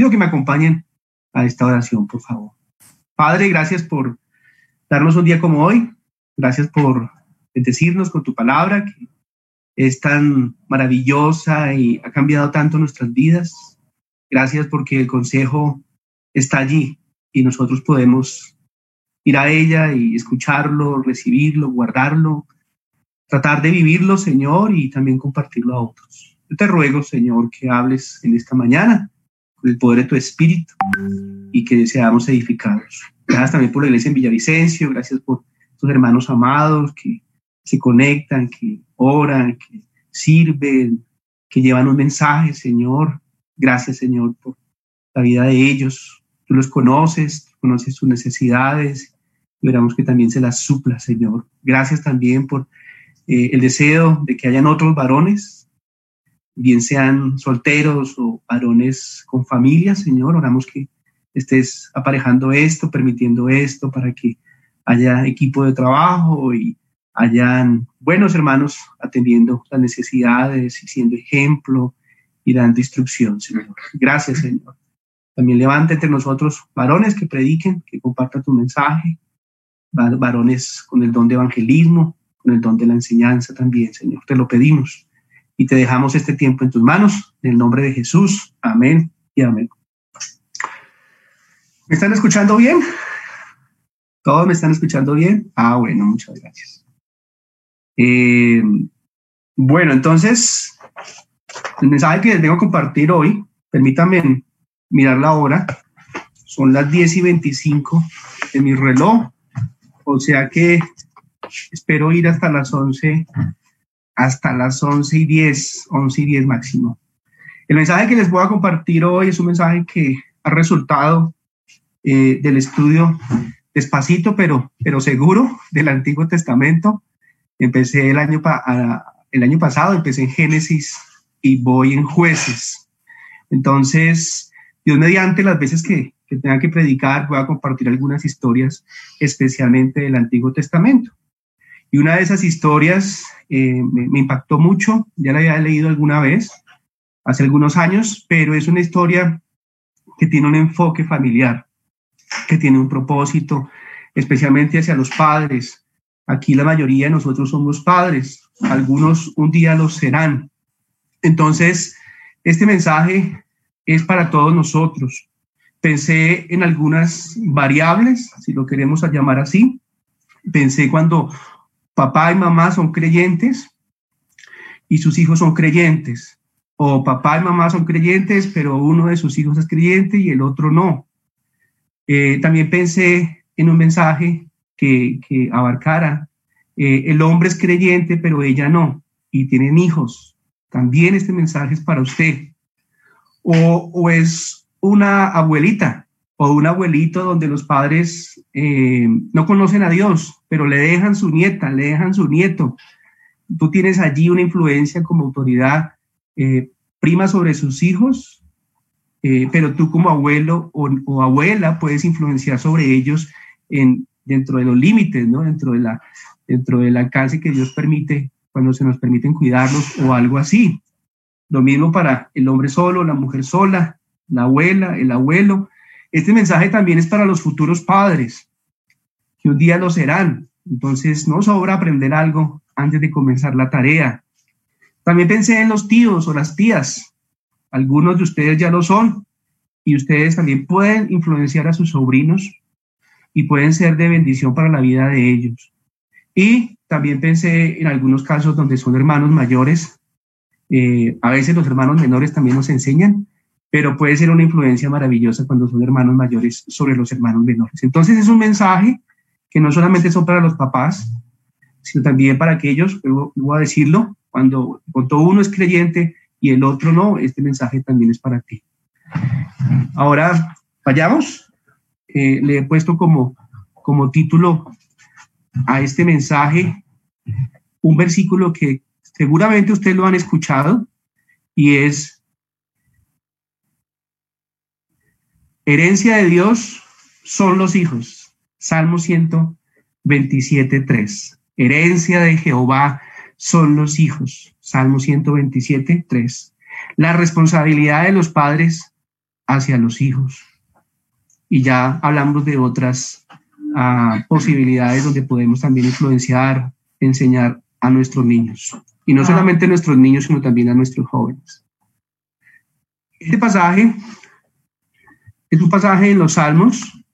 Pido que me acompañen a esta oración, por favor. Padre, gracias por darnos un día como hoy. Gracias por bendecirnos con tu palabra, que es tan maravillosa y ha cambiado tanto nuestras vidas. Gracias porque el consejo está allí y nosotros podemos ir a ella y escucharlo, recibirlo, guardarlo, tratar de vivirlo, Señor, y también compartirlo a otros. Te ruego, Señor, que hables en esta mañana el poder de tu Espíritu y que seamos edificados. Gracias también por la iglesia en Villavicencio, gracias por tus hermanos amados que se conectan, que oran, que sirven, que llevan un mensaje, Señor. Gracias, Señor, por la vida de ellos. Tú los conoces, conoces sus necesidades y que también se las supla, Señor. Gracias también por eh, el deseo de que hayan otros varones, bien sean solteros o varones con familia, Señor. Oramos que estés aparejando esto, permitiendo esto para que haya equipo de trabajo y hayan buenos hermanos atendiendo las necesidades y siendo ejemplo y dando instrucción, Señor. Gracias, Señor. También levanta entre nosotros varones que prediquen, que compartan tu mensaje, varones con el don de evangelismo, con el don de la enseñanza también, Señor. Te lo pedimos y te dejamos este tiempo en tus manos, en el nombre de Jesús. Amén y amén. ¿Me están escuchando bien? ¿Todos me están escuchando bien? Ah, bueno, muchas gracias. Eh, bueno, entonces, el mensaje que les tengo a compartir hoy, permítanme mirar la hora, son las 10 y 25 de mi reloj, o sea que espero ir hasta las 11, hasta las 11 y 10, 11 y 10 máximo. El mensaje que les voy a compartir hoy es un mensaje que ha resultado eh, del estudio despacito, pero, pero seguro del Antiguo Testamento. Empecé el año, el año pasado, empecé en Génesis y voy en jueces. Entonces, Dios mediante las veces que, que tenga que predicar, voy a compartir algunas historias, especialmente del Antiguo Testamento. Y una de esas historias eh, me, impactó mucho, ya la había leído alguna vez, hace algunos años, pero es una historia que tiene un enfoque familiar, que tiene un propósito, especialmente hacia los padres. Aquí la mayoría de nosotros somos padres, algunos un día lo serán. Entonces, este mensaje es para todos nosotros. Pensé en algunas variables, si lo queremos llamar así. Pensé cuando papá y mamá son creyentes y sus hijos son creyentes. O papá y mamá son creyentes, pero uno de sus hijos es creyente y el otro no. Eh, también pensé en un mensaje que, abarcara, eh, el hombre es creyente, pero ella no, y tienen hijos. También este mensaje es para usted. O, es una abuelita o un abuelito donde los padres eh, no conocen a Dios, pero le dejan su nieta, le dejan su nieto. Tú tienes allí una influencia como autoridad eh, prima sobre sus hijos, eh, pero tú como abuelo o, abuela puedes influenciar sobre ellos en, dentro de los límites, ¿no? dentro, de la, dentro del alcance que Dios permite cuando se nos permiten cuidarlos o algo así. Lo mismo para el hombre solo, la mujer sola, la abuela, el abuelo. Este mensaje también es para los futuros padres, que un día lo serán. Entonces, no sobra aprender algo antes de comenzar la tarea. También pensé en los tíos o las tías. Algunos de ustedes ya lo son y ustedes también pueden influenciar a sus sobrinos y pueden ser de bendición para la vida de ellos. Y también pensé en algunos casos donde son hermanos mayores. Eh, a veces los hermanos menores también nos enseñan pero puede ser una influencia maravillosa cuando son hermanos mayores sobre los hermanos menores. Entonces es un mensaje que no solamente son para los papás, sino también para aquellos, voy a decirlo, cuando, cuando uno es creyente y el otro no, este mensaje también es para ti. Ahora, vayamos. Eh, le he puesto como, como título a este mensaje un versículo que seguramente ustedes lo han escuchado y es Herencia de Dios son los hijos. Salmo 127, 3. Herencia de Jehová son los hijos. Salmo 127, 3. La responsabilidad de los padres hacia los hijos. Y ya hablamos de otras ah, posibilidades donde podemos también influenciar, enseñar a nuestros niños. Y no solamente a nuestros niños, sino también a nuestros jóvenes. Este pasaje es un pasaje en los Salmos.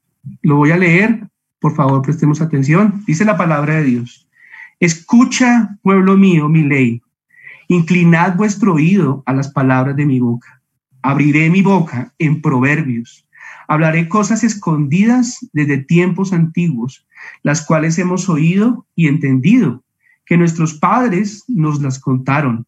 Lo voy a leer. Por favor, prestemos atención. Dice la palabra de Dios. Escucha, pueblo mío, mi ley. Inclinad vuestro oído a las palabras de mi boca. Abriré mi boca en proverbios. Hablaré cosas escondidas desde tiempos antiguos, las cuales hemos oído y entendido, que nuestros padres nos las contaron.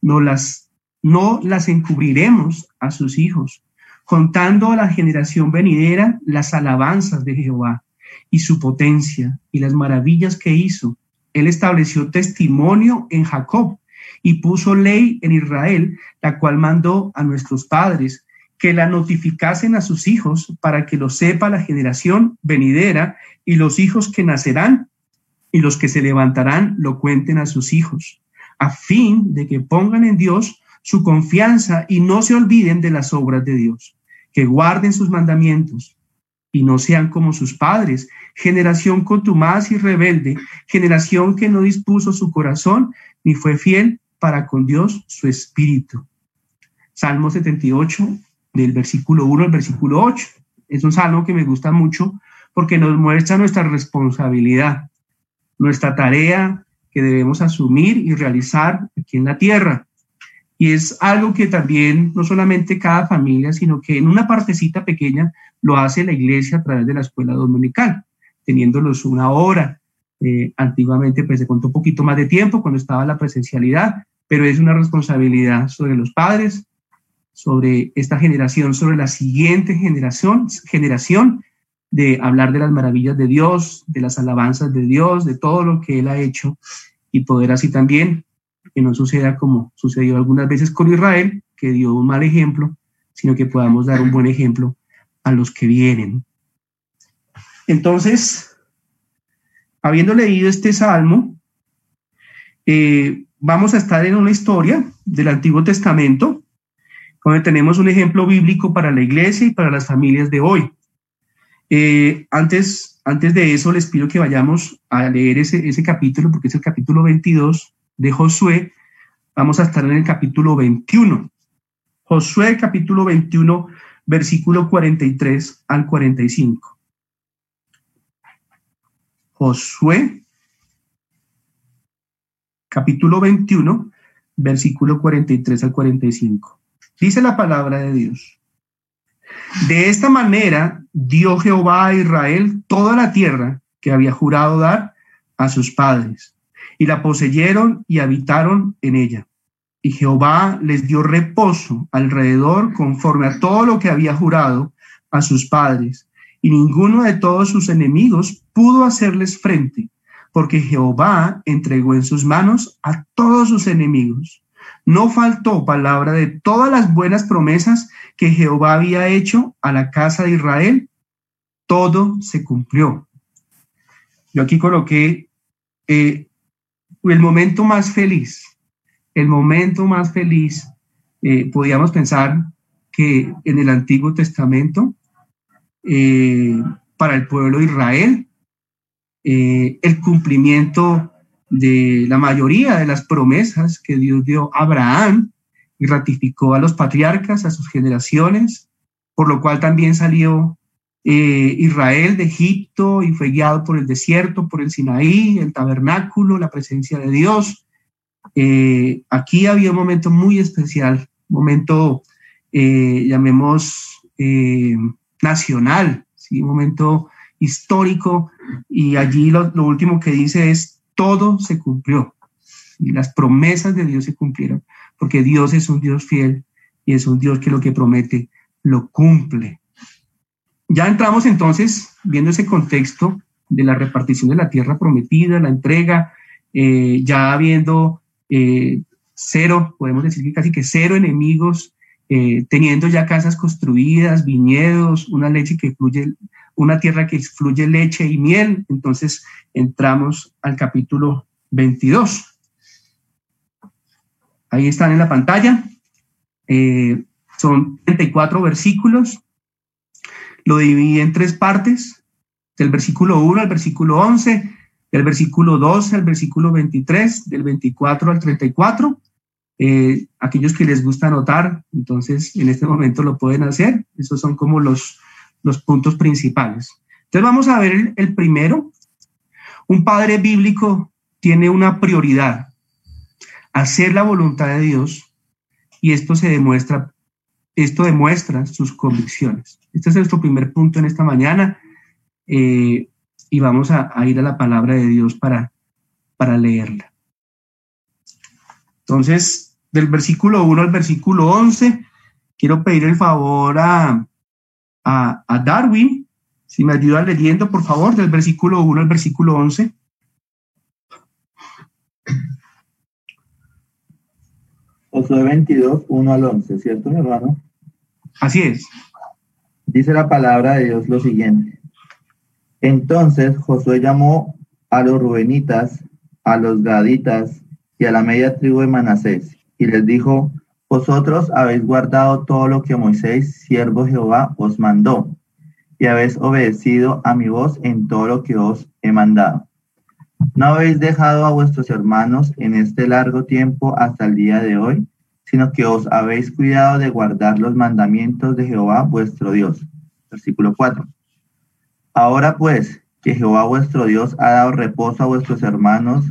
No las, no las encubriremos a sus hijos, contando a la generación venidera las alabanzas de Jehová y su potencia y las maravillas que hizo. Él estableció testimonio en Jacob y puso ley en Israel, la cual mandó a nuestros padres que la notificasen a sus hijos para que lo sepa la generación venidera y los hijos que nacerán y los que se levantarán lo cuenten a sus hijos, a fin de que pongan en Dios su confianza y no se olviden de las obras de Dios, que guarden sus mandamientos y no sean como sus padres, generación contumaz y rebelde, generación que no dispuso su corazón ni fue fiel para con Dios su espíritu. Salmo 78, del versículo 1 al versículo 8. Es un salmo que me gusta mucho porque nos muestra nuestra responsabilidad, nuestra tarea que debemos asumir y realizar aquí en la tierra. Y es algo que también no solamente cada familia, sino que en una partecita pequeña lo hace la iglesia a través de la escuela dominical, teniéndolos una hora. Eh, antiguamente pues se contó un poquito más de tiempo cuando estaba la presencialidad, pero es una responsabilidad sobre los padres, sobre esta generación, sobre la siguiente generación, generación de hablar de las maravillas de Dios, de las alabanzas de Dios, de todo lo que Él ha hecho y poder así también que no suceda como sucedió algunas veces con Israel, que dio un mal ejemplo, sino que podamos dar un buen ejemplo a los que vienen. Entonces, habiendo leído este salmo, eh, vamos a estar en una historia del Antiguo Testamento, donde tenemos un ejemplo bíblico para la iglesia y para las familias de hoy. Eh, antes, antes de eso, les pido que vayamos a leer ese, ese capítulo, porque es el capítulo 22 de Josué. Vamos a estar en el capítulo 21. Josué, capítulo 21, versículo 43 al 45. Josué, capítulo 21, versículo 43 al 45. Dice la palabra de Dios. De esta manera dio Jehová a Israel toda la tierra que había jurado dar a sus padres, y la poseyeron y habitaron en ella. Y Jehová les dio reposo alrededor conforme a todo lo que había jurado a sus padres, y ninguno de todos sus enemigos pudo hacerles frente, porque Jehová entregó en sus manos a todos sus enemigos. No faltó palabra de todas las buenas promesas que Jehová había hecho a la casa de Israel. Todo se cumplió. Yo aquí coloqué eh, el momento más feliz, el momento más feliz, eh, podíamos pensar que en el Antiguo Testamento, eh, para el pueblo de Israel, eh, el cumplimiento de la mayoría de las promesas que Dios dio a Abraham y ratificó a los patriarcas, a sus generaciones, por lo cual también salió eh, Israel de Egipto y fue guiado por el desierto, por el Sinaí, el tabernáculo, la presencia de Dios. Eh, aquí había un momento muy especial, momento, llamemos, nacional, ¿sí? un momento histórico y allí lo, último que dice es, todo se cumplió y las promesas de Dios se cumplieron, porque Dios es un Dios fiel y es un Dios que lo que promete lo cumple. Ya entramos entonces viendo ese contexto de la repartición de la tierra prometida, la entrega, eh, ya habiendo eh, cero, podemos decir que casi que cero enemigos, eh, teniendo ya casas construidas, viñedos, una leche que fluye una tierra que fluye leche y miel. Entonces entramos al capítulo 22. Ahí están en la pantalla. Son 34 versículos. Lo dividí en tres partes, del versículo 1 al versículo 11, del versículo 12 al versículo 23, del 24 al 34. Eh, aquellos que les gusta anotar, entonces en este momento lo pueden hacer. Esos son como los, los puntos principales. Entonces vamos a ver el primero. Un padre bíblico tiene una prioridad, hacer la voluntad de Dios, y esto se demuestra, esto demuestra sus convicciones. Este es nuestro primer punto en esta mañana. Eh, y vamos a, ir a la palabra de Dios para, para leerla. Entonces, del versículo 1 al versículo 11, quiero pedir el favor a, a, Darwin, si me ayuda leyendo, por favor, del versículo 1 al versículo 11. Josué 22, 1 al 11, ¿cierto, mi hermano? Así es. Dice la palabra de Dios lo siguiente. Entonces Josué llamó a los rubenitas, a los gaditas y a la media tribu de Manasés, y les dijo, vosotros habéis guardado todo lo que Moisés, siervo Jehová, os mandó, y habéis obedecido a mi voz en todo lo que os he mandado. No habéis dejado a vuestros hermanos en este largo tiempo hasta el día de hoy, sino que os habéis cuidado de guardar los mandamientos de Jehová vuestro Dios. Versículo 4. Ahora pues, que Jehová vuestro Dios ha dado reposo a vuestros hermanos,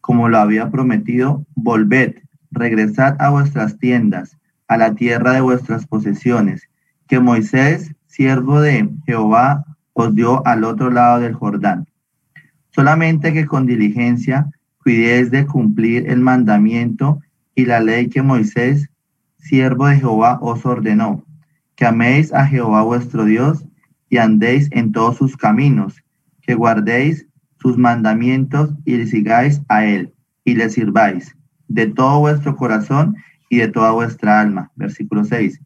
como lo había prometido, volved, regresad a vuestras tiendas, a la tierra de vuestras posesiones, que Moisés, siervo de Jehová, os dio al otro lado del Jordán. Solamente que con diligencia cuidéis de cumplir el mandamiento y la ley que Moisés, siervo de Jehová, os ordenó, que améis a Jehová vuestro Dios y andéis en todos sus caminos, que guardéis sus mandamientos y le sigáis a él y le sirváis de todo vuestro corazón y de toda vuestra alma. Versículo 6.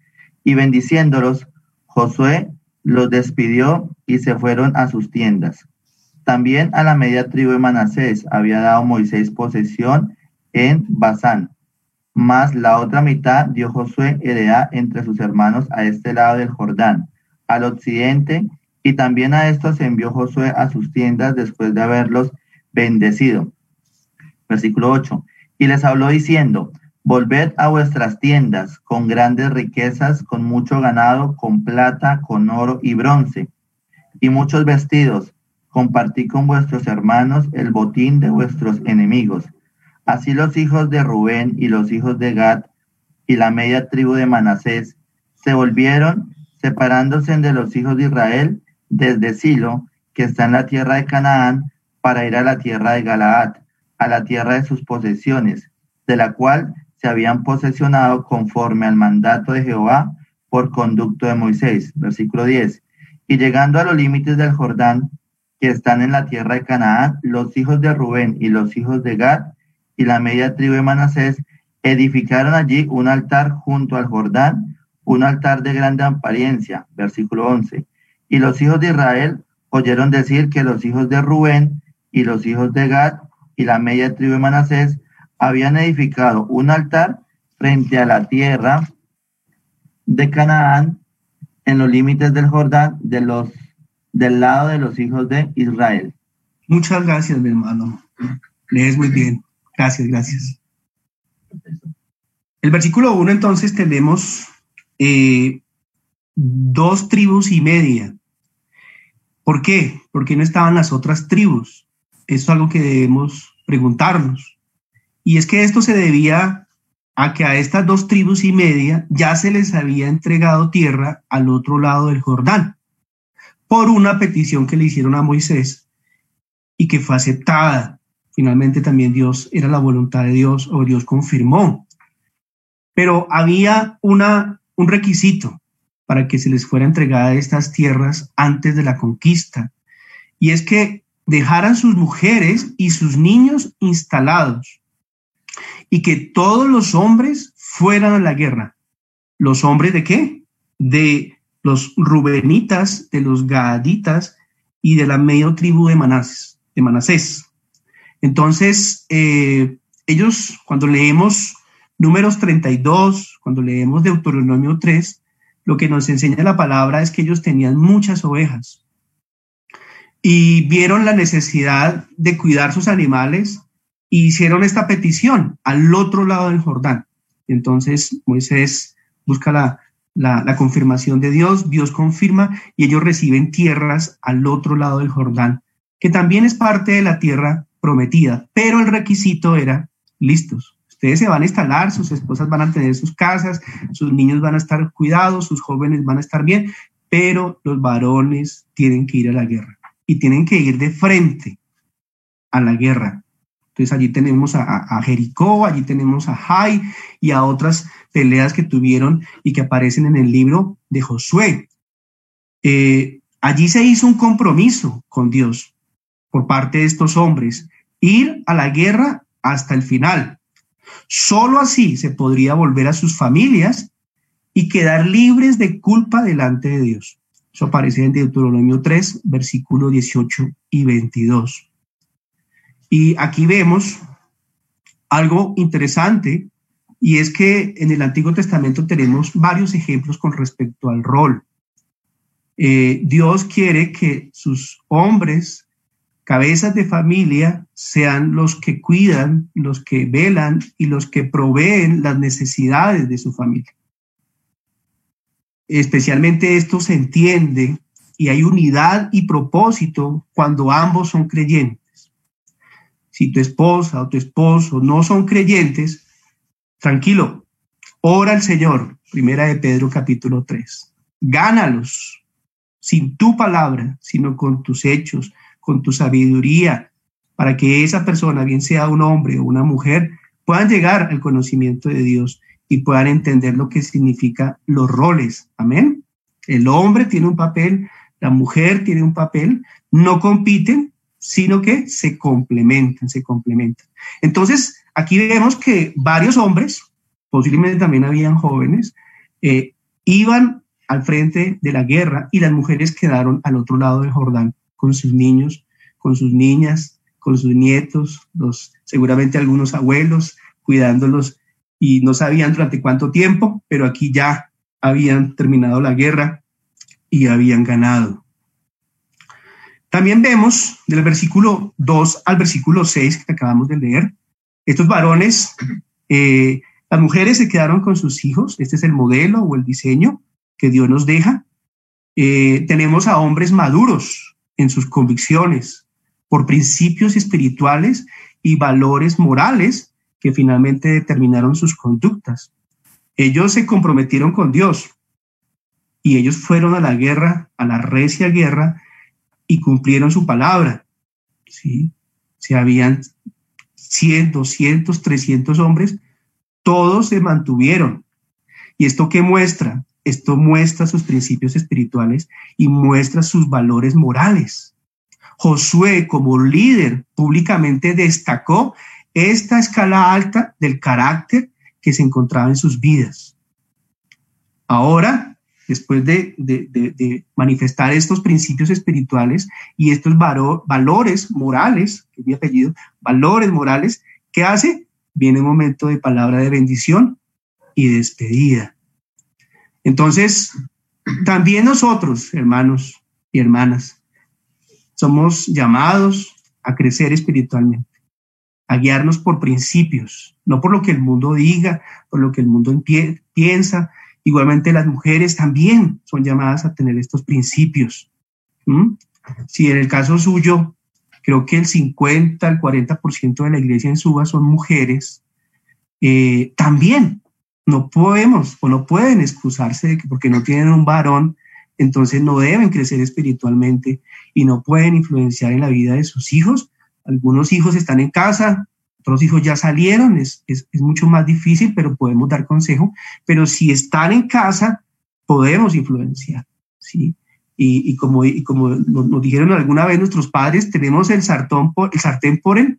Y bendiciéndolos, Josué los despidió y se fueron a sus tiendas. También a la media tribu de Manasés había dado Moisés posesión en Basán, mas la otra mitad dio Josué heredad entre sus hermanos a este lado del Jordán, al occidente, y también a estos envió Josué a sus tiendas después de haberlos bendecido. Versículo 8. Y les habló diciendo, Volved a vuestras tiendas con grandes riquezas, con mucho ganado, con plata, con oro y bronce, y muchos vestidos. Compartí con vuestros hermanos el botín de vuestros enemigos. Así los hijos de Rubén y los hijos de Gad y la media tribu de Manasés se volvieron separándose de los hijos de Israel desde Silo, que está en la tierra de Canaán, para ir a la tierra de Galaad, a la tierra de sus posesiones, de la cual se habían posesionado conforme al mandato de Jehová por conducto de Moisés. Versículo 10. Y llegando a los límites del Jordán, que están en la tierra de Canaán, los hijos de Rubén y los hijos de Gad y la media tribu de Manasés edificaron allí un altar junto al Jordán un altar de grande apariencia, versículo 11. Y los hijos de Israel oyeron decir que los hijos de Rubén y los hijos de Gad y la media tribu de Manasés habían edificado un altar frente a la tierra de Canaán en los límites del Jordán de los, del lado de los hijos de Israel. Muchas gracias, mi hermano. Lees muy bien. Gracias, gracias. El versículo 1 entonces tenemos eh, dos tribus y media. ¿Por qué? Porque no estaban las otras tribus. Eso es algo que debemos preguntarnos. Y es que esto se debía a que a estas dos tribus y media ya se les había entregado tierra al otro lado del Jordán por una petición que le hicieron a Moisés y que fue aceptada. Finalmente también Dios era la voluntad de Dios o Dios confirmó. Pero había una un requisito para que se les fuera entregada estas tierras antes de la conquista, y es que dejaran sus mujeres y sus niños instalados, y que todos los hombres fueran a la guerra. ¿Los hombres de qué? De los rubenitas, de los gaditas y de la medio tribu de Manasés. De Manasés. Entonces, eh, ellos, cuando leemos números 32, cuando leemos Deuteronomio 3, lo que nos enseña la palabra es que ellos tenían muchas ovejas y vieron la necesidad de cuidar sus animales y hicieron esta petición al otro lado del Jordán. Entonces Moisés busca la, la, confirmación de Dios, Dios confirma y ellos reciben tierras al otro lado del Jordán, que también es parte de la tierra prometida, pero el requisito era listos. Ustedes se van a instalar, sus esposas van a tener sus casas, sus niños van a estar cuidados, sus jóvenes van a estar bien, pero los varones tienen que ir a la guerra y tienen que ir de frente a la guerra. Entonces allí tenemos a, Jericó, allí tenemos a Jai y a otras peleas que tuvieron y que aparecen en el libro de Josué. Eh, allí se hizo un compromiso con Dios por parte de estos hombres, ir a la guerra hasta el final. Solo así se podría volver a sus familias y quedar libres de culpa delante de Dios. Eso aparece en Deuteronomio 3, versículo 18 y 22. Y aquí vemos algo interesante y es que en el Antiguo Testamento tenemos varios ejemplos con respecto al rol. Eh, Dios quiere que sus hombres, cabezas de familia, sean los que cuidan, los que velan y los que proveen las necesidades de su familia. Especialmente esto se entiende y hay unidad y propósito cuando ambos son creyentes. Si tu esposa o tu esposo no son creyentes, Tranquilo, ora al Señor, primera de Pedro capítulo 3. Gánalos sin tu palabra, sino con tus hechos, con tu sabiduría, para que esa persona, bien sea un hombre o una mujer, puedan llegar al conocimiento de Dios y puedan entender lo que significa los roles. Amén. El hombre tiene un papel, la mujer tiene un papel, no compiten, sino que se complementan, se complementan. Entonces, Aquí vemos que varios hombres, posiblemente también habían jóvenes, eh, iban al frente de la guerra y las mujeres quedaron al otro lado del Jordán con sus niños, con sus niñas, con sus nietos, los, seguramente algunos abuelos, cuidándolos y no sabían durante cuánto tiempo, pero aquí ya habían terminado la guerra y habían ganado. También vemos del versículo 2 al versículo 6 que acabamos de leer, estos varones, eh, las mujeres se quedaron con sus hijos, este es el modelo o el diseño que Dios nos deja. Eh, tenemos a hombres maduros en sus convicciones por principios espirituales y valores morales que finalmente determinaron sus conductas. Ellos se comprometieron con Dios y ellos fueron a la guerra, a la recia guerra y cumplieron su palabra. ¿sí? Se habían 100, 200, 300 hombres, todos se mantuvieron. ¿Y esto qué muestra? Esto muestra sus principios espirituales y muestra sus valores morales. Josué como líder públicamente destacó esta escala alta del carácter que se encontraba en sus vidas. Ahora después de, manifestar estos principios espirituales y estos valores morales, que es mi apellido, valores morales, ¿qué hace? Viene un momento de palabra de bendición y despedida. Entonces, también nosotros, hermanos y hermanas, somos llamados a crecer espiritualmente, a guiarnos por principios, no por lo que el mundo diga, por lo que el mundo piensa, Igualmente las mujeres también son llamadas a tener estos principios. Si en el caso suyo, creo que el 50 al 40% de la iglesia en Suba son mujeres, eh, también no podemos o no pueden excusarse de que porque no tienen un varón, entonces no deben crecer espiritualmente y no pueden influenciar en la vida de sus hijos. Algunos hijos están en casa, otros hijos ya salieron, es, es, mucho más difícil, pero podemos dar consejo. Pero si están en casa, podemos influenciar, ¿sí? Y, y como, como nos, dijeron alguna vez nuestros padres, tenemos el, sartón el sartén por el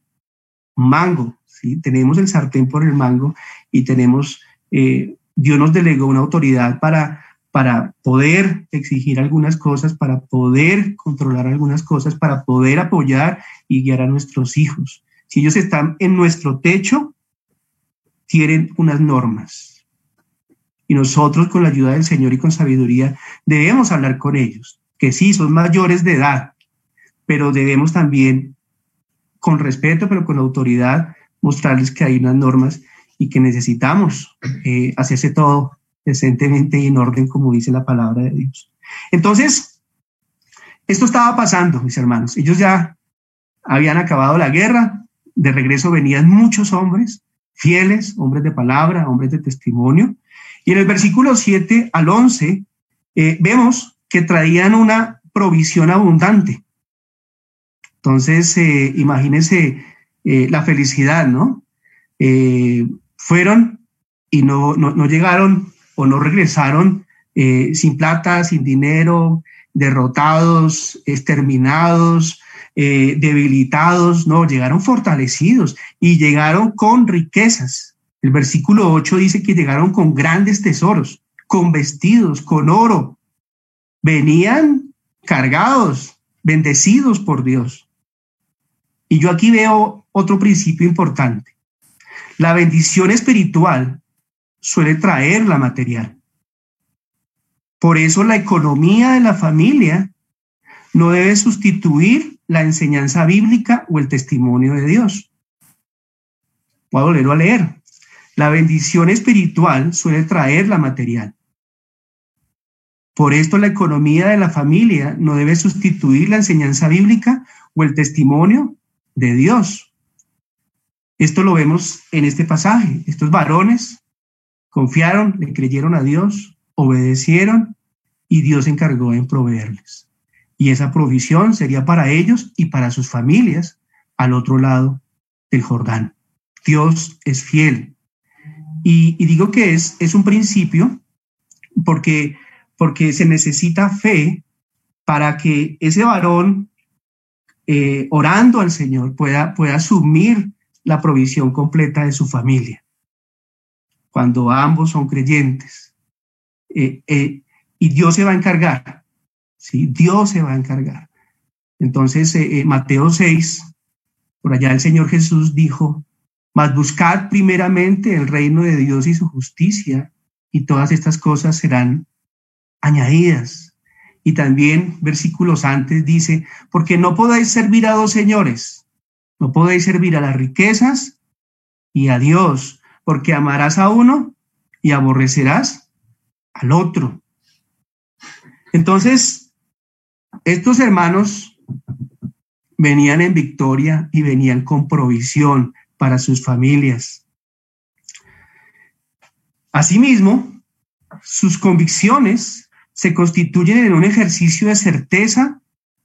mango, ¿sí? Tenemos el sartén por el mango y tenemos, eh, Dios nos delegó una autoridad para, para poder exigir algunas cosas, para poder controlar algunas cosas, para poder apoyar y guiar a nuestros hijos. Si ellos están en nuestro techo, tienen unas normas. y nosotros con la ayuda del Señor y con sabiduría debemos hablar con ellos, que sí, son mayores de edad, pero debemos también, con respeto, pero con autoridad, mostrarles que hay unas normas y que necesitamos eh, hacerse todo decentemente y en orden, como dice la palabra de Dios. Entonces, esto estaba pasando, mis hermanos. Ellos ya habían acabado la guerra, de regreso venían muchos hombres fieles, hombres de palabra, hombres de testimonio. Y en el versículo 7 al 11 eh, vemos que traían una provisión abundante. Entonces, eh, imagínense eh, la felicidad, ¿no? Fueron y no, no, no, llegaron o no regresaron sin plata, sin dinero, derrotados, exterminados, eh, debilitados, no, llegaron fortalecidos y llegaron con riquezas. El versículo 8 dice que llegaron con grandes tesoros, con vestidos, con oro. Venían cargados, bendecidos por Dios. Y yo aquí veo otro principio importante. La bendición espiritual suele traer la material. Por eso la economía de la familia no debe sustituir la enseñanza bíblica o el testimonio de Dios. Puedo volverlo a leer. La bendición espiritual suele traer la material. Por esto la economía de la familia no debe sustituir la enseñanza bíblica o el testimonio de Dios. Esto lo vemos en este pasaje. Estos varones confiaron, le creyeron a Dios, obedecieron y Dios se encargó en proveerles y esa provisión sería para ellos y para sus familias al otro lado del Jordán. Dios es fiel. Y, digo que es, es un principio porque, porque se necesita fe para que ese varón, eh, orando al Señor, pueda, pueda asumir la provisión completa de su familia. Cuando ambos son creyentes. Eh, eh, y Dios se va a encargar ¿sí? Dios se va a encargar. Entonces, eh, Mateo 6, por allá el Señor Jesús dijo, mas buscad primeramente el reino de Dios y su justicia, y todas estas cosas serán añadidas. Y también versículos antes dice, porque no podáis servir a dos señores, no podéis servir a las riquezas y a Dios, porque amarás a uno y aborrecerás al otro. Entonces, estos hermanos venían en victoria y venían con provisión para sus familias. Asimismo, sus convicciones se constituyen en un ejercicio de certeza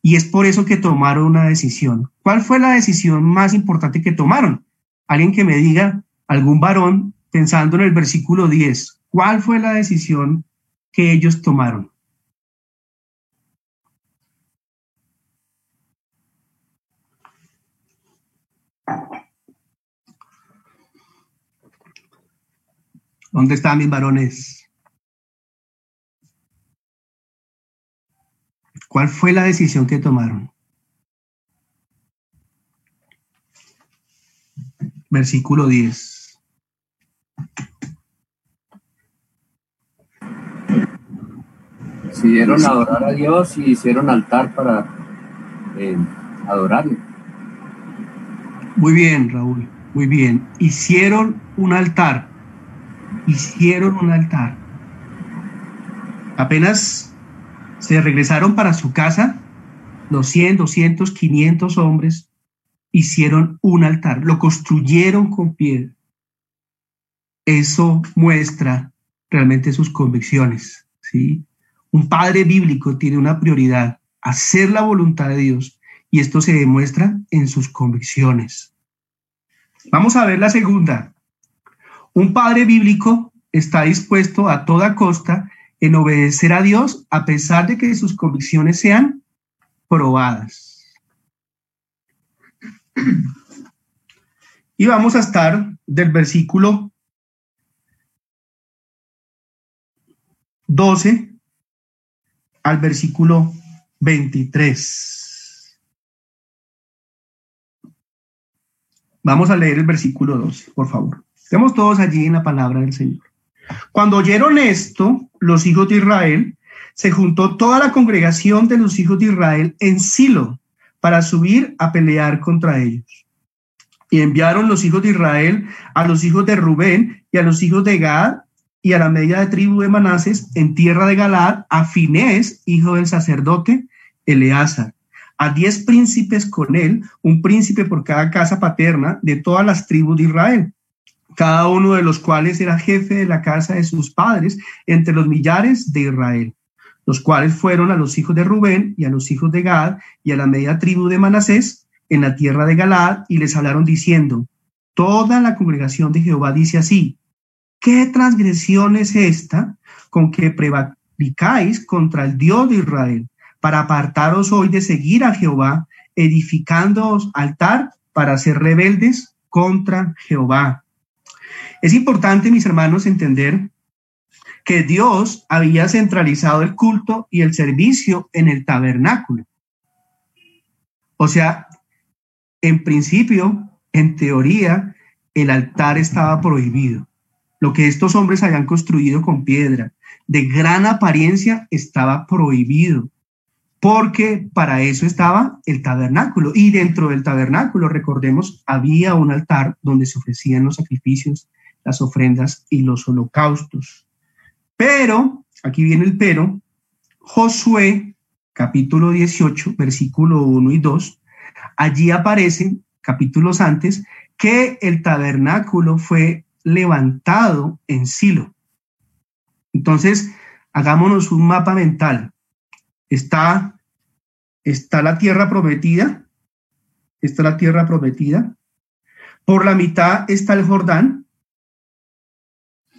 y es por eso que tomaron una decisión. ¿Cuál fue la decisión más importante que tomaron? Alguien que me diga, algún varón, pensando en el versículo 10, ¿cuál fue la decisión que ellos tomaron? ¿Dónde están mis varones? ¿Cuál fue la decisión que tomaron? Versículo 10. Decidieron adorar a Dios y hicieron altar para eh, adorarle. Muy bien, Raúl, muy bien. Hicieron un altar hicieron un altar. Apenas se regresaron para su casa, los 100, 200, 500 hombres hicieron un altar, lo construyeron con piedra. Eso muestra realmente sus convicciones. ¿sí? Un padre bíblico tiene una prioridad, hacer la voluntad de Dios, y esto se demuestra en sus convicciones. Vamos a ver la segunda. Un padre bíblico está dispuesto a toda costa en obedecer a Dios a pesar de que sus convicciones sean probadas. Y vamos a estar del versículo 12 al versículo 23. Vamos a leer el versículo 12, por favor. Estemos todos allí en la palabra del Señor. Cuando oyeron esto, los hijos de Israel, se juntó toda la congregación de los hijos de Israel en Silo para subir a pelear contra ellos. Y enviaron los hijos de Israel a los hijos de Rubén y a los hijos de Gad y a la media de tribu de Manases en tierra de Galad a Finés, hijo del sacerdote Eleazar, a diez príncipes con él, un príncipe por cada casa paterna de todas las tribus de Israel, cada uno de los cuales era jefe de la casa de sus padres entre los millares de Israel, los cuales fueron a los hijos de Rubén y a los hijos de Gad y a la media tribu de Manasés en la tierra de Galad y les hablaron diciendo, toda la congregación de Jehová dice así, ¿qué transgresión es esta con que prevaricáis contra el Dios de Israel? para apartaros hoy de seguir a Jehová, edificándoos altar para ser rebeldes contra Jehová. Es importante, mis hermanos, entender que Dios había centralizado el culto y el servicio en el tabernáculo. O sea, en principio, en teoría, el altar estaba prohibido. Lo que estos hombres habían construido con piedra, de gran apariencia, estaba prohibido porque para eso estaba el tabernáculo. Y dentro del tabernáculo, recordemos, había un altar donde se ofrecían los sacrificios, las ofrendas y los holocaustos. Pero, aquí viene el pero, Josué, capítulo 18, versículo 1 y 2, allí aparecen, capítulos antes, que el tabernáculo fue levantado en Silo. Entonces, hagámonos un mapa mental está, está la tierra prometida, está la tierra prometida, por la mitad está el Jordán,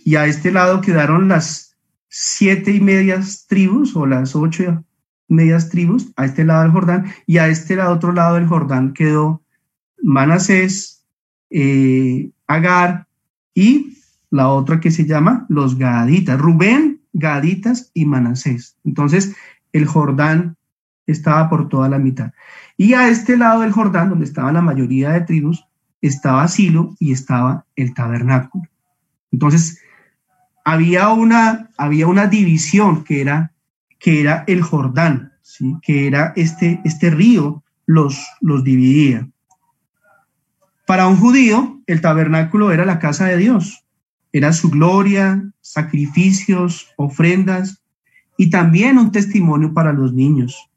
y a este lado quedaron las siete y medias tribus o las ocho medias tribus, a este lado del Jordán, y a este lado, otro lado del Jordán quedó Manasés, eh, Agar y la otra que se llama los Gaditas, Rubén, Gaditas y Manasés. Entonces, el Jordán estaba por toda la mitad. Y a este lado del Jordán, donde estaban la mayoría de tribus, estaba Silo y estaba el tabernáculo. Entonces, había una, había una división que era, que era el Jordán, ¿sí? que era este, este río, los, los dividía. Para un judío, el tabernáculo era la casa de Dios, era su gloria, sacrificios, ofrendas, y también un testimonio para los niños.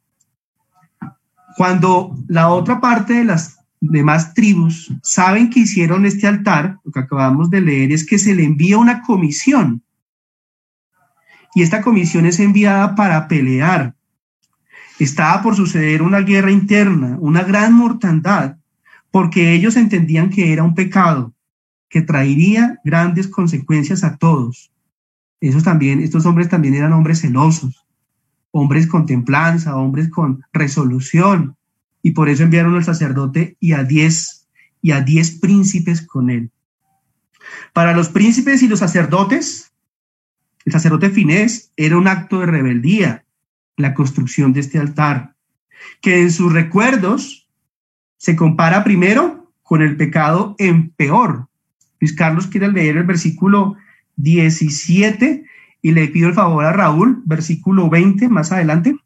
Cuando la otra parte de las demás tribus saben que hicieron este altar, lo que acabamos de leer es que se le envía una comisión. Y esta comisión es enviada para pelear. Estaba por suceder una guerra interna, una gran mortandad, porque ellos entendían que era un pecado que traería grandes consecuencias a todos también, estos hombres también eran hombres celosos, hombres con templanza, hombres con resolución, y por eso enviaron al sacerdote y a diez, y a diez príncipes con él. Para los príncipes y los sacerdotes, el sacerdote finés era un acto de rebeldía, la construcción de este altar, que en sus recuerdos se compara primero con el pecado en peor. Luis Carlos quiere leer el versículo 17 y le pido el favor a Raúl, versículo 20 más adelante.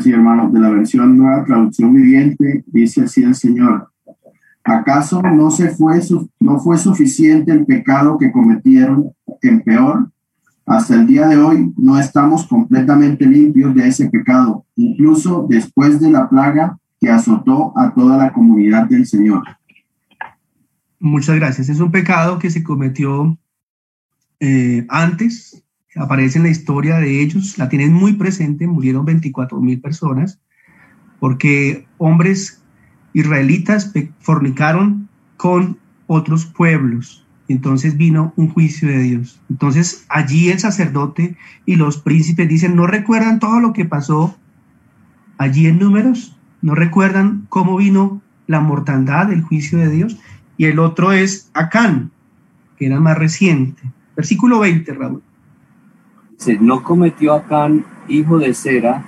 Sí, hermano, de la versión nueva traducción viviente, dice así el Señor. ¿Acaso no, se fue, no fue suficiente el pecado que cometieron en peor? Hasta el día de hoy no estamos completamente limpios de ese pecado, incluso después de la plaga que azotó a toda la comunidad del Señor. Muchas gracias. Es un pecado que se cometió eh, antes, aparece en la historia de ellos, la tienen muy presente, murieron 24 mil personas, porque hombres israelitas fornicaron con otros pueblos. Entonces vino un juicio de Dios. Entonces allí el sacerdote y los príncipes dicen, no recuerdan todo lo que pasó allí en números, no recuerdan cómo vino la mortandad, el juicio de Dios y el otro es Acán, que era más reciente. Versículo 20, Raúl. no cometió Acán, hijo de Sera,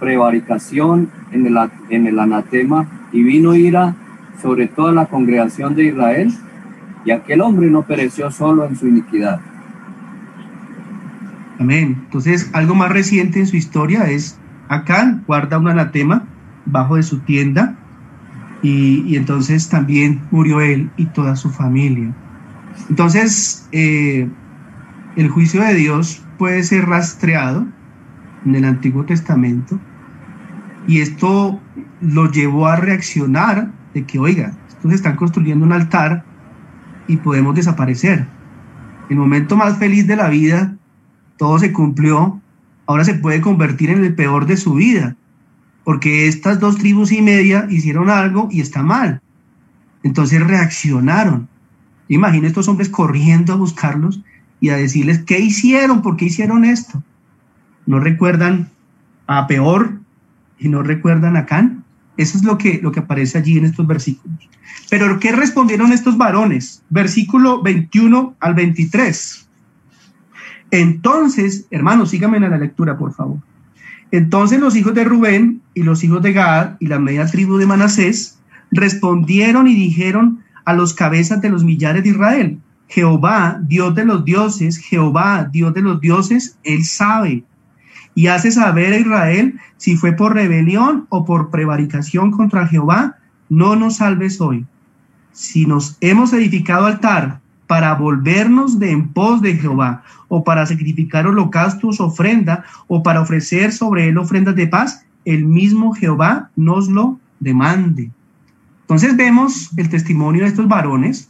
prevaricación en el, en el anatema, y vino ira sobre toda la congregación de Israel, y aquel hombre no pereció solo en su iniquidad. Amén. Entonces, algo más reciente en su historia es Acán guarda un anatema bajo de su tienda y, entonces también murió él y toda su familia. Entonces, eh, el juicio de Dios puede ser rastreado en el Antiguo Testamento y esto lo llevó a reaccionar de que, oiga, estos están construyendo un altar y podemos desaparecer. El momento más feliz de la vida, todo se cumplió, ahora se puede convertir en el peor de su vida, porque estas dos tribus y media hicieron algo y está mal. Entonces reaccionaron. Imagina estos hombres corriendo a buscarlos y a decirles, ¿qué hicieron? ¿Por qué hicieron esto? ¿No recuerdan a Peor y no recuerdan a Can? Eso es lo que, lo que aparece allí en estos versículos. Pero ¿qué respondieron estos varones? Versículo 21 al 23. Entonces, hermanos, síganme en la lectura, por favor. Entonces los hijos de Rubén y los hijos de Gad y la media tribu de Manasés respondieron y dijeron a los cabezas de los millares de Israel, Jehová, Dios de los dioses, Jehová, Dios de los dioses, él sabe y hace saber a Israel si fue por rebelión o por prevaricación contra Jehová, no nos salves hoy. Si nos hemos edificado altar para volvernos de en pos de Jehová, o para sacrificar holocaustos, ofrenda, o para ofrecer sobre él ofrendas de paz, el mismo Jehová nos lo demande. Entonces vemos el testimonio de estos varones.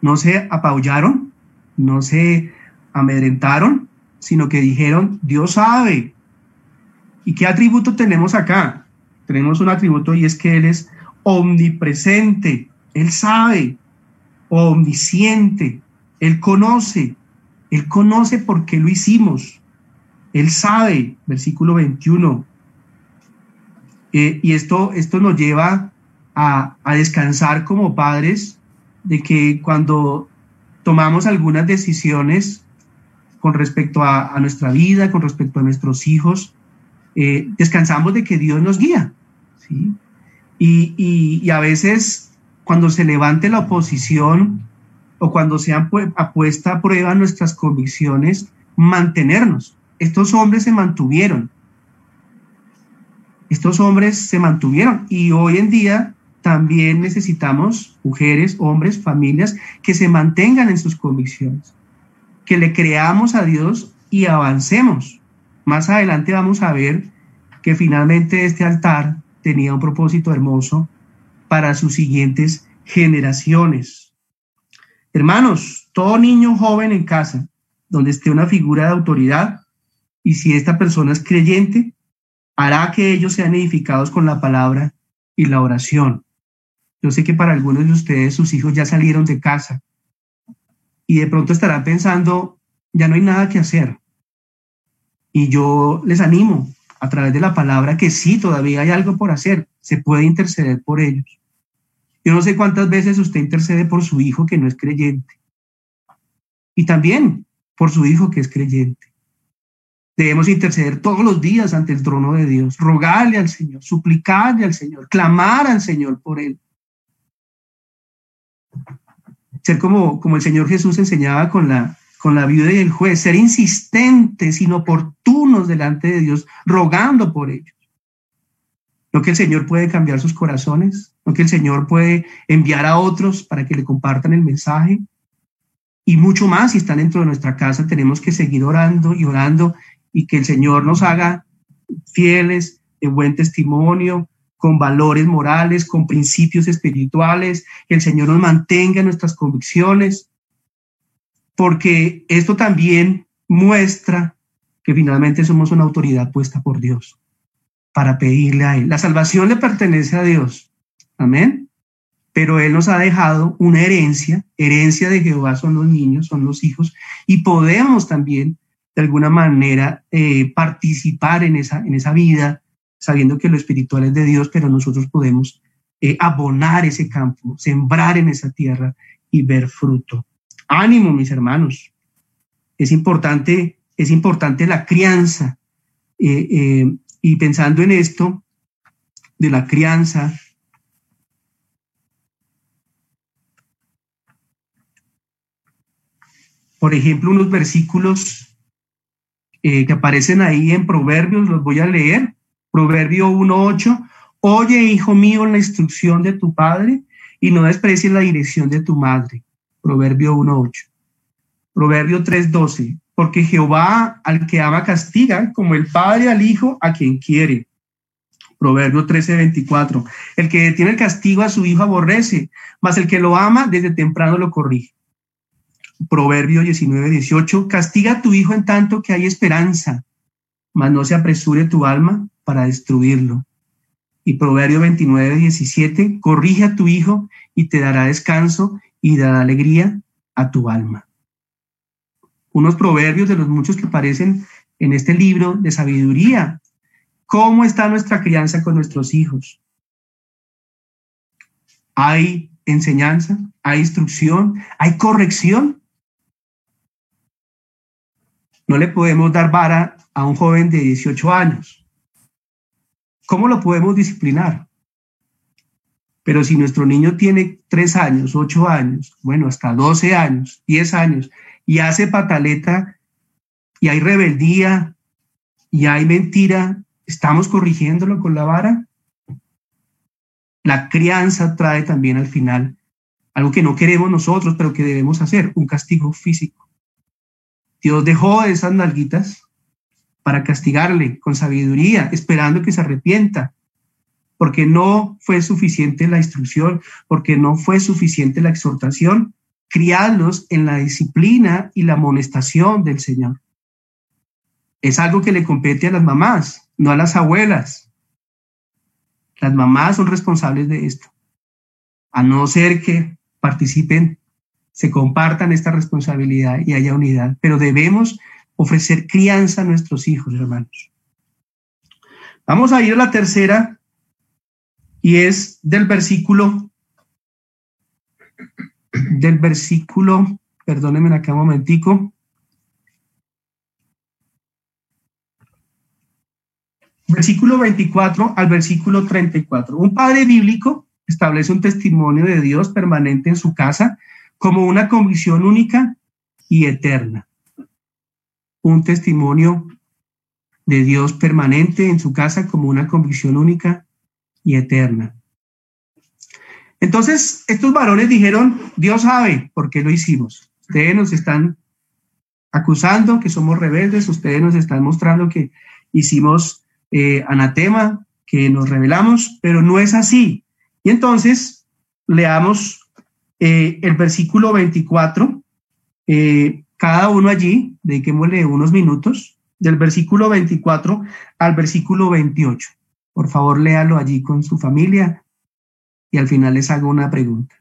No se apabullaron, no se amedrentaron, sino que dijeron, Dios sabe. ¿Y qué atributo tenemos acá? Tenemos un atributo y es que Él es omnipresente, Él sabe, omnisciente, Él conoce, Él conoce por qué lo hicimos, Él sabe, versículo 21. Eh, y esto, esto nos lleva a, descansar como padres de que cuando tomamos algunas decisiones con respecto a, nuestra vida, con respecto a nuestros hijos, eh, descansamos de que Dios nos guía. ¿sí? Y, a veces cuando se levante la oposición o cuando sean apuesta a prueba nuestras convicciones, mantenernos. Estos hombres se mantuvieron. Estos hombres se mantuvieron y hoy en día también necesitamos mujeres, hombres, familias que se mantengan en sus convicciones que le creamos a Dios y avancemos. Más adelante vamos a ver que finalmente este altar tenía un propósito hermoso para sus siguientes generaciones. Hermanos, todo niño joven en casa, donde esté una figura de autoridad, y si esta persona es creyente, hará que ellos sean edificados con la palabra y la oración. Yo sé que para algunos de ustedes sus hijos ya salieron de casa, y de pronto estarán pensando, ya no hay nada que hacer. Y yo les animo a través de la palabra que sí, todavía hay algo por hacer, se puede interceder por ellos. Yo no sé cuántas veces usted intercede por su hijo que no es creyente. Y también por su hijo que es creyente. Debemos interceder todos los días ante el trono de Dios, rogarle al Señor, suplicarle al Señor, clamar al Señor por él ser como, como el Señor Jesús enseñaba con la, con la viuda y el juez, ser insistentes, inoportunos delante de Dios, rogando por ellos. No que el Señor puede cambiar sus corazones, no que el Señor puede enviar a otros para que le compartan el mensaje. Y mucho más, si están dentro de nuestra casa, tenemos que seguir orando y orando y que el Señor nos haga fieles, de buen testimonio, con valores morales, con principios espirituales, que el Señor nos mantenga en nuestras convicciones, porque esto también muestra que finalmente somos una autoridad puesta por Dios para pedirle a Él. La salvación le pertenece a Dios. Amén. Pero Él nos ha dejado una herencia, herencia de Jehová son los niños, son los hijos, y podemos también de alguna manera eh, participar en esa, en esa vida sabiendo que lo espiritual es de Dios, pero nosotros podemos eh, abonar ese campo, sembrar en esa tierra y ver fruto. Ánimo, mis hermanos. Es importante, es importante la crianza. Eh, eh, y pensando en esto, de la crianza, por ejemplo, unos versículos eh, que aparecen ahí en Proverbios, los voy a leer. Proverbio 1.8, oye, hijo mío, la instrucción de tu padre y no desprecies la dirección de tu madre. Proverbio 1.8. Proverbio 3.12, porque Jehová al que ama castiga, como el padre al hijo a quien quiere. Proverbio 13.24, el que detiene el castigo a su hijo aborrece, mas el que lo ama desde temprano lo corrige. Proverbio 19, 18, castiga a tu hijo en tanto que hay esperanza, mas no se apresure tu alma para destruirlo. Y Proverbio 29, 17, corrige a tu hijo y te dará descanso y dará alegría a tu alma. Unos proverbios de los muchos que aparecen en este libro de sabiduría. ¿Cómo está nuestra crianza con nuestros hijos? ¿Hay enseñanza? ¿Hay instrucción? ¿Hay corrección? No le podemos dar vara a un joven de 18 años. ¿Cómo lo podemos disciplinar? Pero si nuestro niño tiene 3 años, 8 años, bueno, hasta 12 años, 10 años, y hace pataleta, y hay rebeldía, y hay mentira, ¿estamos corrigiéndolo con la vara? La crianza trae también al final algo que no queremos nosotros, pero que debemos hacer, un castigo físico. Dios dejó esas nalguitas para castigarle con sabiduría, esperando que se arrepienta, porque no fue suficiente la instrucción, porque no fue suficiente la exhortación, criarlos en la disciplina y la amonestación del Señor. Es algo que le compete a las mamás, no a las abuelas. Las mamás son responsables de esto, a no ser que participen se compartan esta responsabilidad y haya unidad, pero debemos ofrecer crianza a nuestros hijos, hermanos. Vamos a ir a la tercera y es del versículo, del versículo, perdónenme acá un momentico, versículo 24 al versículo 34. Un padre bíblico establece un testimonio de Dios permanente en su casa como una convicción única y eterna. Un testimonio de Dios permanente en su casa como una convicción única y eterna. Entonces, estos varones dijeron, Dios sabe por qué lo hicimos. Ustedes nos están acusando que somos rebeldes, ustedes nos están mostrando que hicimos eh, anatema, que nos rebelamos, pero no es así. Y entonces, leamos eh, el versículo 24, eh, cada uno allí, dediquémosle unos minutos, del versículo 24 al versículo 28. Por favor, léalo allí con su familia y al final les hago una pregunta.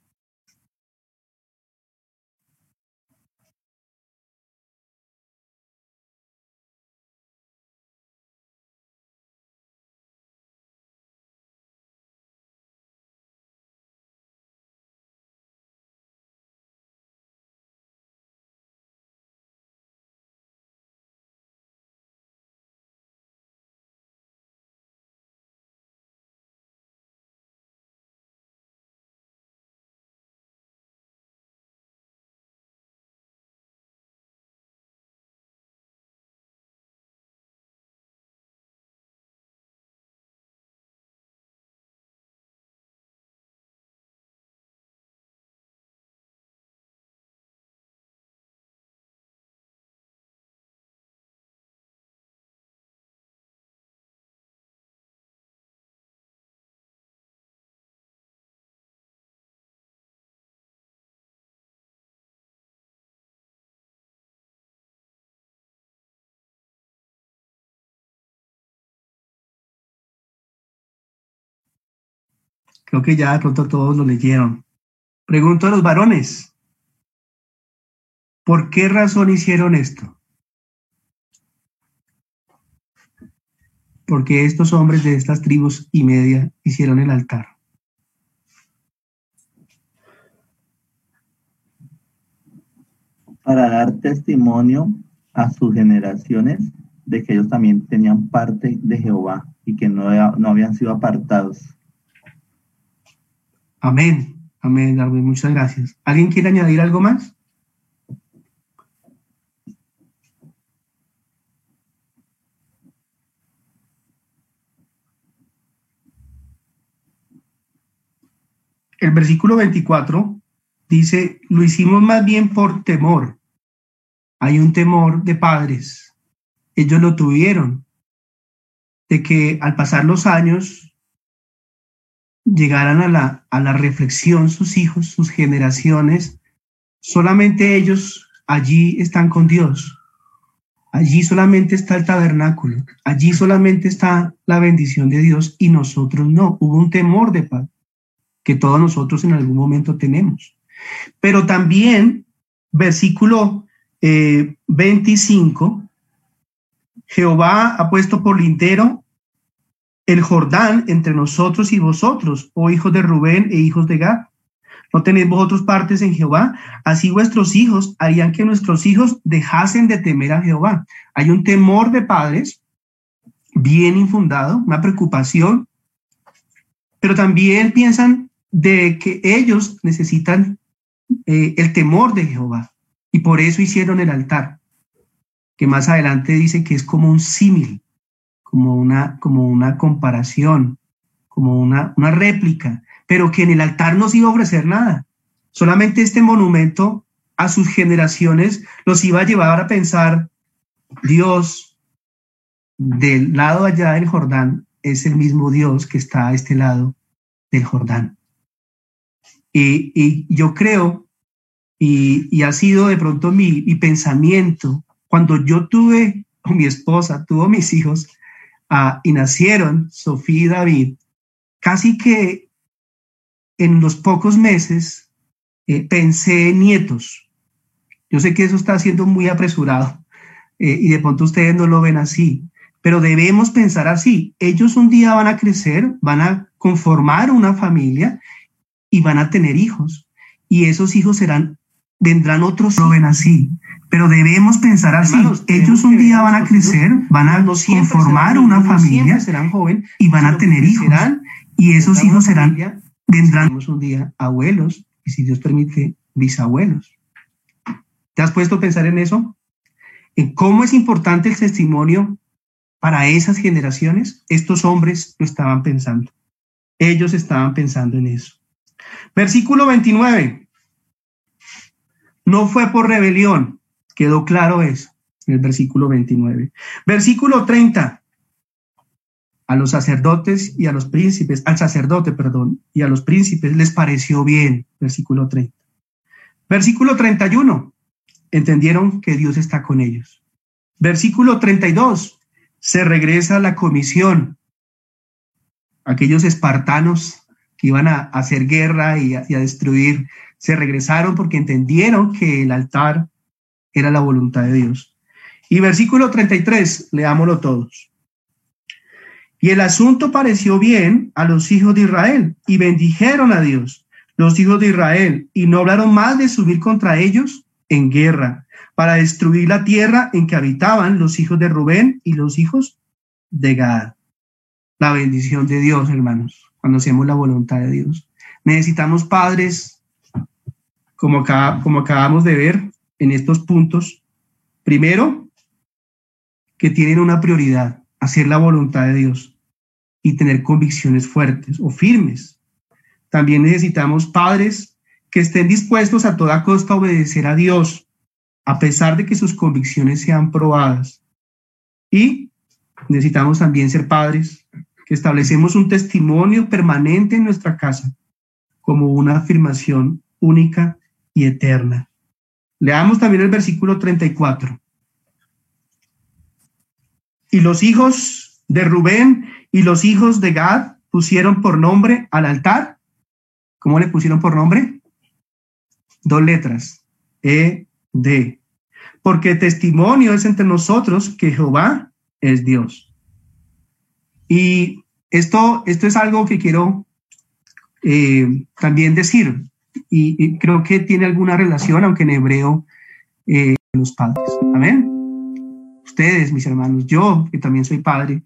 Creo que ya de pronto todos lo leyeron. Pregunto a los varones, ¿por qué razón hicieron esto? Porque estos hombres de estas tribus y media hicieron el altar. Para dar testimonio a sus generaciones de que ellos también tenían parte de Jehová y que no, no habían sido apartados Amén, amén, Darwin, muchas gracias. ¿Alguien quiere añadir algo más? El versículo 24 dice, lo hicimos más bien por temor. Hay un temor de padres. Ellos lo tuvieron, de que al pasar los años llegaran a la, a la reflexión sus hijos, sus generaciones, solamente ellos allí están con Dios. Allí solamente está el tabernáculo, allí solamente está la bendición de Dios y nosotros no. Hubo un temor de paz que todos nosotros en algún momento tenemos. Pero también, versículo 25, eh, Jehová ha puesto por lintero el Jordán entre nosotros y vosotros, oh hijos de Rubén e hijos de Gad. ¿No tenéis vosotros partes en Jehová? Así vuestros hijos harían que nuestros hijos dejasen de temer a Jehová. Hay un temor de padres bien infundado, una preocupación, pero también piensan de que ellos necesitan eh, el temor de Jehová y por eso hicieron el altar, que más adelante dice que es como un símil, como una, como una comparación, como una, una réplica, pero que en el altar no se iba a ofrecer nada. Solamente este monumento a sus generaciones los iba a llevar a pensar, Dios del lado allá del Jordán es el mismo Dios que está a este lado del Jordán. Y, yo creo, y, ha sido de pronto mi, mi pensamiento, cuando yo tuve, o mi esposa tuvo mis hijos, y nacieron Sofía y David, casi que en los pocos meses eh, pensé en nietos. Yo sé que eso está siendo muy apresurado eh, y de pronto ustedes no lo ven así, pero debemos pensar así. Ellos un día van a crecer, van a conformar una familia y van a tener hijos. Y esos hijos serán, vendrán otros, lo ven así. Pero debemos pensar así. Ellos un día van a crecer, van a conformar una familia serán joven, y van a tener hijos. y esos hijos serán, vendrán un día abuelos y si Dios permite, bisabuelos. ¿Te has puesto a pensar en eso? ¿En cómo es importante el testimonio para esas generaciones? Estos hombres lo estaban pensando. Ellos estaban pensando en eso. Versículo 29. No fue por rebelión, Quedó claro eso en el versículo 29. Versículo 30. A los sacerdotes y a los príncipes, al sacerdote, perdón, y a los príncipes les pareció bien. Versículo 30. Versículo 31. Entendieron que Dios está con ellos. Versículo 32. Se regresa a la comisión. Aquellos espartanos que iban a hacer guerra y a, y a destruir, se regresaron porque entendieron que el altar era la voluntad de Dios. Y versículo 33, leámoslo todos. Y el asunto pareció bien a los hijos de Israel y bendijeron a Dios, los hijos de Israel, y no hablaron más de subir contra ellos en guerra, para destruir la tierra en que habitaban los hijos de Rubén y los hijos de Gad. La bendición de Dios, hermanos, cuando hacemos la voluntad de Dios. Necesitamos padres, como, como acabamos de ver, en estos puntos. Primero, que tienen una prioridad, hacer la voluntad de Dios y tener convicciones fuertes o firmes. También necesitamos padres que estén dispuestos a toda costa a obedecer a Dios, a pesar de que sus convicciones sean probadas. Y necesitamos también ser padres que establecemos un testimonio permanente en nuestra casa como una afirmación única y eterna. Leamos también el versículo 34. Y los hijos de Rubén y los hijos de Gad pusieron por nombre al altar. ¿Cómo le pusieron por nombre? Dos letras. E, D. Porque testimonio es entre nosotros que Jehová es Dios. Y esto, esto es algo que quiero eh, también decir y, creo que tiene alguna relación, aunque en hebreo, eh, los padres. Amén. Ustedes, mis hermanos, yo, que también soy padre,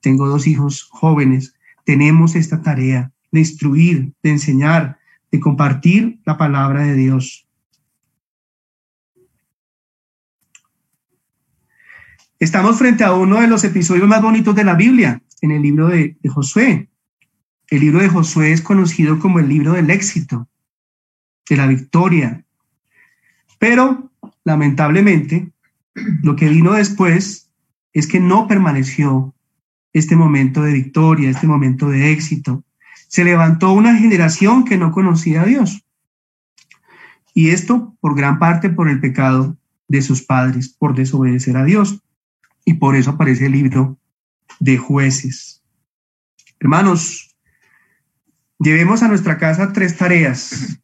tengo dos hijos jóvenes, tenemos esta tarea de instruir, de enseñar, de compartir la palabra de Dios. Estamos frente a uno de los episodios más bonitos de la Biblia, en el libro de, Josué. El libro de Josué es conocido como el libro del éxito, de la victoria. Pero, lamentablemente, lo que vino después es que no permaneció este momento de victoria, este momento de éxito. Se levantó una generación que no conocía a Dios. Y esto por gran parte por el pecado de sus padres, por desobedecer a Dios. Y por eso aparece el libro de jueces. Hermanos, llevemos a nuestra casa tres tareas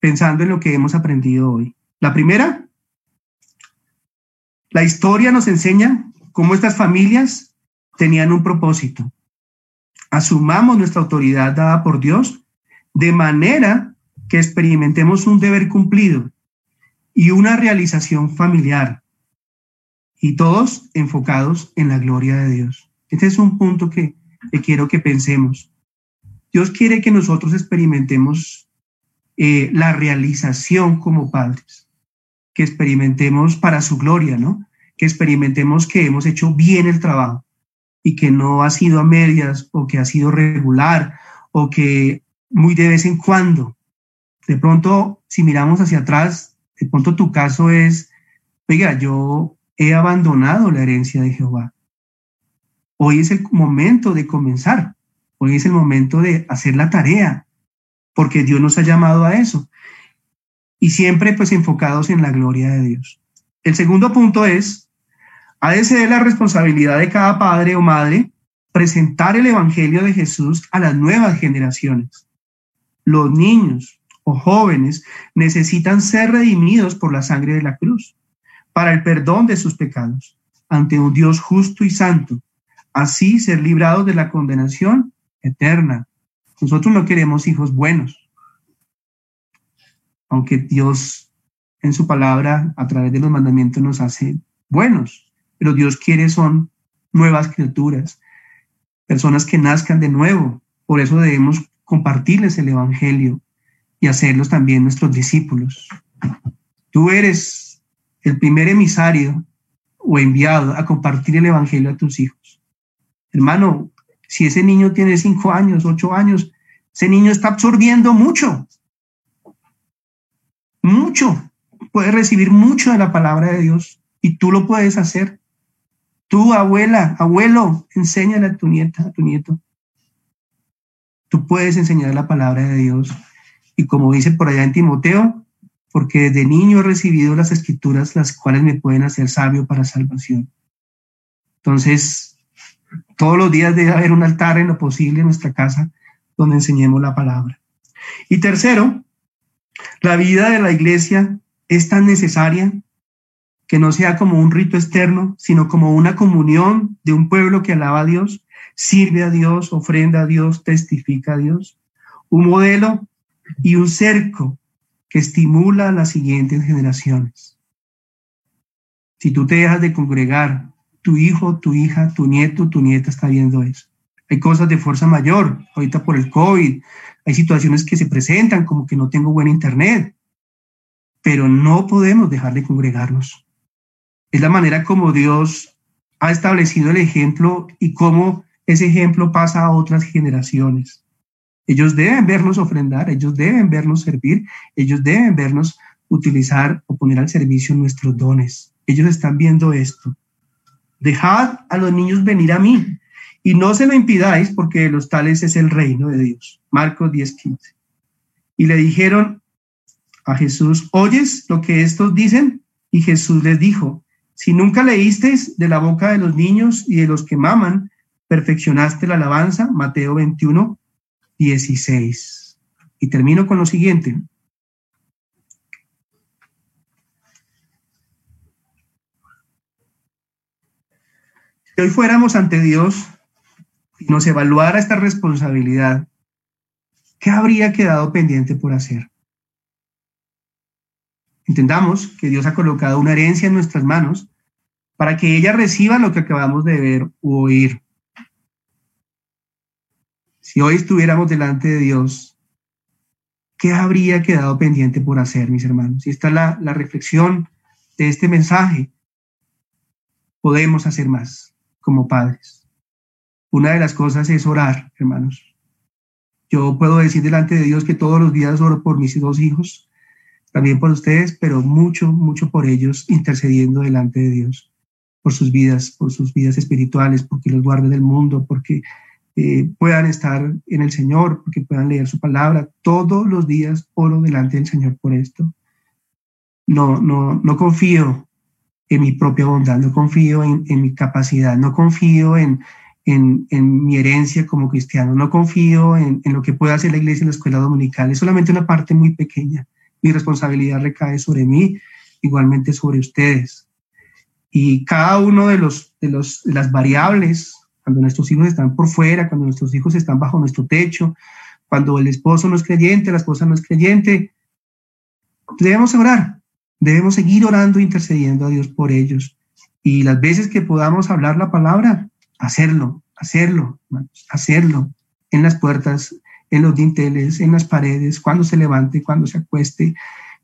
pensando en lo que hemos aprendido hoy. La primera, la historia nos enseña cómo estas familias tenían un propósito. Asumamos nuestra autoridad dada por Dios de manera que experimentemos un deber cumplido y una realización familiar, y todos enfocados en la gloria de Dios. Este es un punto que, quiero que pensemos. Dios quiere que nosotros experimentemos eh, la realización como padres, que experimentemos para su gloria, ¿no? Que experimentemos que hemos hecho bien el trabajo y que no ha sido a medias o que ha sido regular o que muy de vez en cuando. De pronto, si miramos hacia atrás, de pronto tu caso es, oiga, yo he abandonado la herencia de Jehová. Hoy es el momento de comenzar. Hoy es el momento de hacer la tarea, porque Dios nos ha llamado a eso. Y siempre pues enfocados en la gloria de Dios. El segundo punto es, ha de ser la responsabilidad de cada padre o madre presentar el Evangelio de Jesús a las nuevas generaciones. Los niños o jóvenes necesitan ser redimidos por la sangre de la cruz para el perdón de sus pecados ante un Dios justo y santo, así ser librados de la condenación eterna. Nosotros no queremos hijos buenos, aunque Dios en su palabra a través de los mandamientos nos hace buenos, pero Dios quiere son nuevas criaturas, personas que nazcan de nuevo. Por eso debemos compartirles el Evangelio y hacerlos también nuestros discípulos. Tú eres el primer emisario o enviado a compartir el Evangelio a tus hijos. Hermano, si ese niño tiene cinco años, ocho años, ese niño está absorbiendo mucho, mucho. Puede recibir mucho de la palabra de Dios y tú lo puedes hacer. Tú, abuela, abuelo, enséñale a tu nieta, a tu nieto. Tú puedes enseñar la palabra de Dios. Y como dice por allá en Timoteo, porque desde niño he recibido las escrituras, las cuales me pueden hacer sabio para salvación. Entonces, todos los días debe haber un altar en lo posible en nuestra casa donde enseñemos la palabra. Y tercero, la vida de la iglesia es tan necesaria que no sea como un rito externo, sino como una comunión de un pueblo que alaba a Dios, sirve a Dios, ofrenda a Dios, testifica a Dios. Un modelo y un cerco que estimula a las siguientes generaciones. Si tú te dejas de congregar, tu hijo, tu hija, tu nieto, tu nieta está viendo eso. Hay cosas de fuerza mayor, ahorita por el COVID, hay situaciones que se presentan como que no tengo buen internet, pero no podemos dejar de congregarnos. Es la manera como Dios ha establecido el ejemplo y cómo ese ejemplo pasa a otras generaciones. Ellos deben vernos ofrendar, ellos deben vernos servir, ellos deben vernos utilizar o poner al servicio nuestros dones. Ellos están viendo esto. Dejad a los niños venir a mí y no se lo impidáis porque de los tales es el reino de Dios. Marcos 10:15. Y le dijeron a Jesús, ¿oyes lo que estos dicen? Y Jesús les dijo, si nunca leísteis de la boca de los niños y de los que maman, perfeccionaste la alabanza, Mateo 21, 16. Y termino con lo siguiente. Si hoy fuéramos ante Dios y nos evaluara esta responsabilidad, ¿qué habría quedado pendiente por hacer? Entendamos que Dios ha colocado una herencia en nuestras manos para que ella reciba lo que acabamos de ver u oír. Si hoy estuviéramos delante de Dios, ¿qué habría quedado pendiente por hacer, mis hermanos? Y esta es la, la reflexión de este mensaje. Podemos hacer más como padres. Una de las cosas es orar, hermanos. Yo puedo decir delante de Dios que todos los días oro por mis dos hijos, también por ustedes, pero mucho, mucho por ellos, intercediendo delante de Dios, por sus vidas, por sus vidas espirituales, porque los guarde del mundo, porque eh, puedan estar en el Señor, porque puedan leer su palabra. Todos los días oro delante del Señor por esto. No, no, no confío en mi propia bondad, no confío en, mi capacidad, no confío en, en, en, mi herencia como cristiano, no confío en, en, lo que pueda hacer la iglesia en la escuela dominical, es solamente una parte muy pequeña. Mi responsabilidad recae sobre mí, igualmente sobre ustedes. Y cada uno de, los, de, los, de las variables cuando nuestros hijos están por fuera, cuando nuestros hijos están bajo nuestro techo, cuando el esposo no es creyente, la esposa no es creyente, debemos orar, debemos seguir orando, intercediendo a Dios por ellos. Y las veces que podamos hablar la palabra, hacerlo, hacerlo, hacerlo en las puertas, en los dinteles, en las paredes, cuando se levante, cuando se acueste,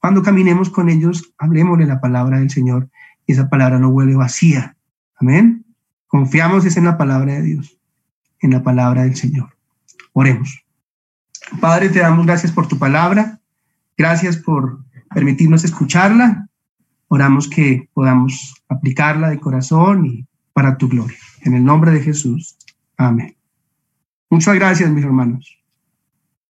cuando caminemos con ellos, hablemosle la palabra del Señor y esa palabra no vuelve vacía. Amén. Confiamos en la palabra de Dios, en la palabra del Señor. Oremos. Padre, te damos gracias por tu palabra. Gracias por permitirnos escucharla. Oramos que podamos aplicarla de corazón y para tu gloria. En el nombre de Jesús. Amén. Muchas gracias, mis hermanos.